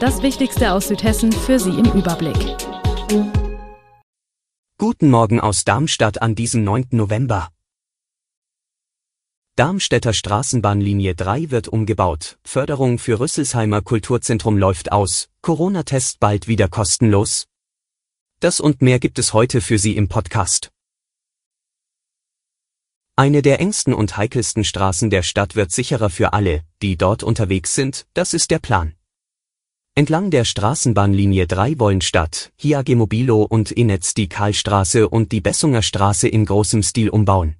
Das Wichtigste aus Südhessen für Sie im Überblick. Guten Morgen aus Darmstadt an diesem 9. November. Darmstädter Straßenbahnlinie 3 wird umgebaut, Förderung für Rüsselsheimer Kulturzentrum läuft aus, Corona-Test bald wieder kostenlos. Das und mehr gibt es heute für Sie im Podcast. Eine der engsten und heikelsten Straßen der Stadt wird sicherer für alle, die dort unterwegs sind, das ist der Plan. Entlang der Straßenbahnlinie 3 wollen Stadt, Hiage Mobilo und Inetz die Karlstraße und die Bessunger Straße in großem Stil umbauen.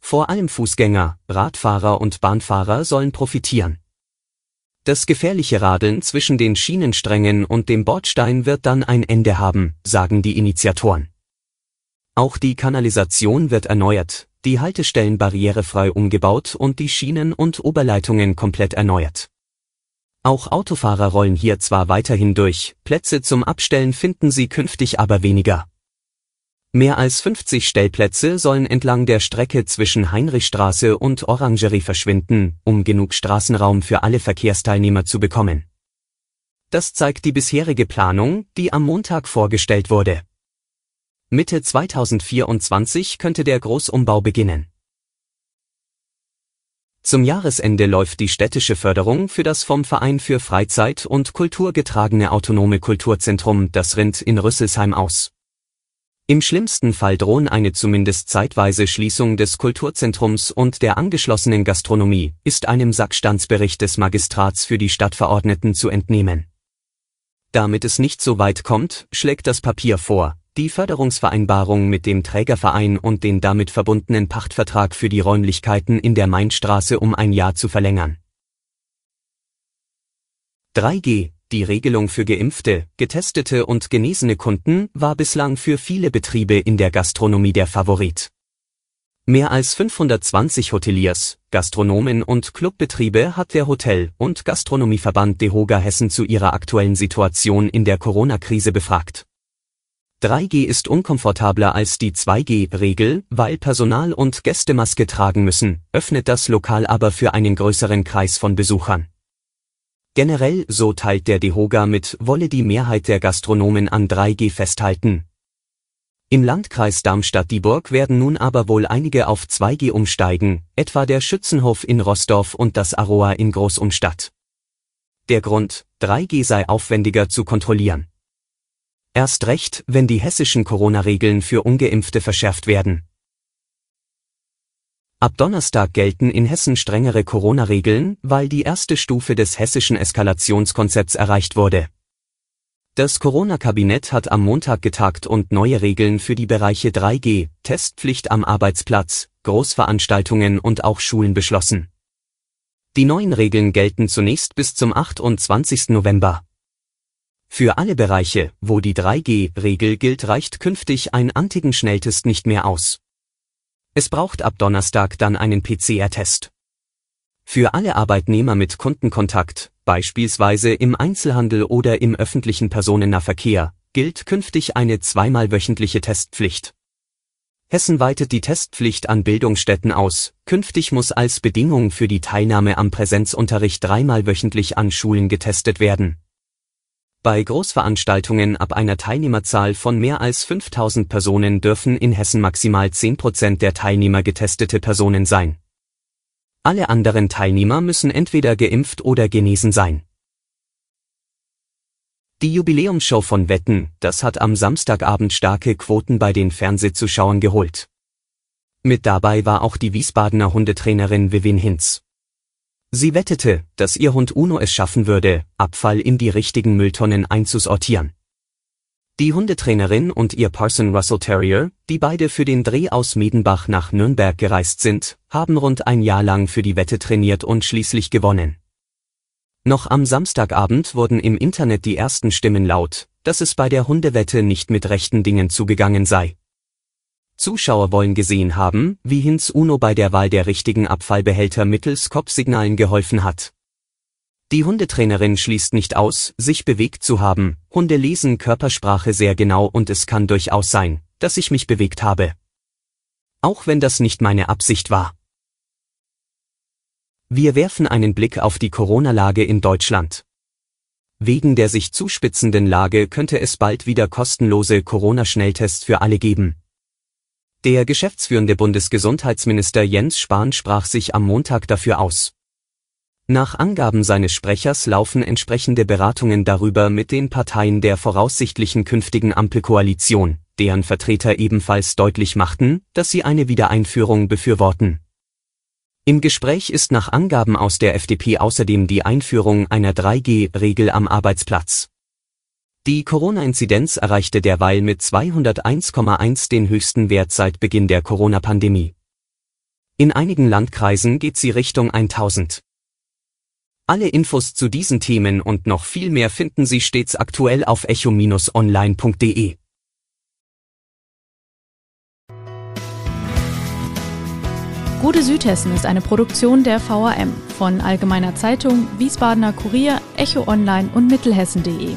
Vor allem Fußgänger, Radfahrer und Bahnfahrer sollen profitieren. Das gefährliche Radeln zwischen den Schienensträngen und dem Bordstein wird dann ein Ende haben, sagen die Initiatoren. Auch die Kanalisation wird erneuert, die Haltestellen barrierefrei umgebaut und die Schienen und Oberleitungen komplett erneuert. Auch Autofahrer rollen hier zwar weiterhin durch, Plätze zum Abstellen finden sie künftig aber weniger. Mehr als 50 Stellplätze sollen entlang der Strecke zwischen Heinrichstraße und Orangerie verschwinden, um genug Straßenraum für alle Verkehrsteilnehmer zu bekommen. Das zeigt die bisherige Planung, die am Montag vorgestellt wurde. Mitte 2024 könnte der Großumbau beginnen. Zum Jahresende läuft die städtische Förderung für das vom Verein für Freizeit und Kultur getragene autonome Kulturzentrum Das Rind in Rüsselsheim aus. Im schlimmsten Fall drohen eine zumindest zeitweise Schließung des Kulturzentrums und der angeschlossenen Gastronomie, ist einem Sackstandsbericht des Magistrats für die Stadtverordneten zu entnehmen. Damit es nicht so weit kommt, schlägt das Papier vor, die Förderungsvereinbarung mit dem Trägerverein und den damit verbundenen Pachtvertrag für die Räumlichkeiten in der Mainstraße um ein Jahr zu verlängern. 3G Die Regelung für geimpfte, getestete und genesene Kunden war bislang für viele Betriebe in der Gastronomie der Favorit. Mehr als 520 Hoteliers, Gastronomen und Clubbetriebe hat der Hotel- und Gastronomieverband DEHOGA Hessen zu ihrer aktuellen Situation in der Corona-Krise befragt. 3G ist unkomfortabler als die 2G-Regel, weil Personal und Gäste Maske tragen müssen, öffnet das Lokal aber für einen größeren Kreis von Besuchern. Generell, so teilt der DeHoga mit, wolle die Mehrheit der Gastronomen an 3G festhalten. Im Landkreis Darmstadt-Dieburg werden nun aber wohl einige auf 2G umsteigen, etwa der Schützenhof in Rossdorf und das Aroa in Großumstadt. Der Grund, 3G sei aufwendiger zu kontrollieren. Erst recht, wenn die hessischen Corona-Regeln für ungeimpfte verschärft werden. Ab Donnerstag gelten in Hessen strengere Corona-Regeln, weil die erste Stufe des hessischen Eskalationskonzepts erreicht wurde. Das Corona-Kabinett hat am Montag getagt und neue Regeln für die Bereiche 3G, Testpflicht am Arbeitsplatz, Großveranstaltungen und auch Schulen beschlossen. Die neuen Regeln gelten zunächst bis zum 28. November. Für alle Bereiche, wo die 3G-Regel gilt, reicht künftig ein Antigen-Schnelltest nicht mehr aus. Es braucht ab Donnerstag dann einen PCR-Test. Für alle Arbeitnehmer mit Kundenkontakt, beispielsweise im Einzelhandel oder im öffentlichen Personennahverkehr, gilt künftig eine zweimal wöchentliche Testpflicht. Hessen weitet die Testpflicht an Bildungsstätten aus, künftig muss als Bedingung für die Teilnahme am Präsenzunterricht dreimal wöchentlich an Schulen getestet werden. Bei Großveranstaltungen ab einer Teilnehmerzahl von mehr als 5000 Personen dürfen in Hessen maximal 10 Prozent der Teilnehmer getestete Personen sein. Alle anderen Teilnehmer müssen entweder geimpft oder genesen sein. Die Jubiläumsshow von Wetten, das hat am Samstagabend starke Quoten bei den Fernsehzuschauern geholt. Mit dabei war auch die Wiesbadener Hundetrainerin Vivin Hinz. Sie wettete, dass ihr Hund Uno es schaffen würde, Abfall in die richtigen Mülltonnen einzusortieren. Die Hundetrainerin und ihr Parson Russell Terrier, die beide für den Dreh aus Medenbach nach Nürnberg gereist sind, haben rund ein Jahr lang für die Wette trainiert und schließlich gewonnen. Noch am Samstagabend wurden im Internet die ersten Stimmen laut, dass es bei der Hundewette nicht mit rechten Dingen zugegangen sei. Zuschauer wollen gesehen haben, wie Hinz Uno bei der Wahl der richtigen Abfallbehälter mittels Kopfsignalen geholfen hat. Die Hundetrainerin schließt nicht aus, sich bewegt zu haben. Hunde lesen Körpersprache sehr genau und es kann durchaus sein, dass ich mich bewegt habe. Auch wenn das nicht meine Absicht war. Wir werfen einen Blick auf die Corona-Lage in Deutschland. Wegen der sich zuspitzenden Lage könnte es bald wieder kostenlose Corona-Schnelltests für alle geben. Der geschäftsführende Bundesgesundheitsminister Jens Spahn sprach sich am Montag dafür aus. Nach Angaben seines Sprechers laufen entsprechende Beratungen darüber mit den Parteien der voraussichtlichen künftigen Ampelkoalition, deren Vertreter ebenfalls deutlich machten, dass sie eine Wiedereinführung befürworten. Im Gespräch ist nach Angaben aus der FDP außerdem die Einführung einer 3G-Regel am Arbeitsplatz. Die Corona-Inzidenz erreichte derweil mit 201,1 den höchsten Wert seit Beginn der Corona-Pandemie. In einigen Landkreisen geht sie Richtung 1000. Alle Infos zu diesen Themen und noch viel mehr finden Sie stets aktuell auf echo-online.de. Gute Südhessen ist eine Produktion der VRM von Allgemeiner Zeitung, Wiesbadener Kurier, Echo Online und Mittelhessen.de.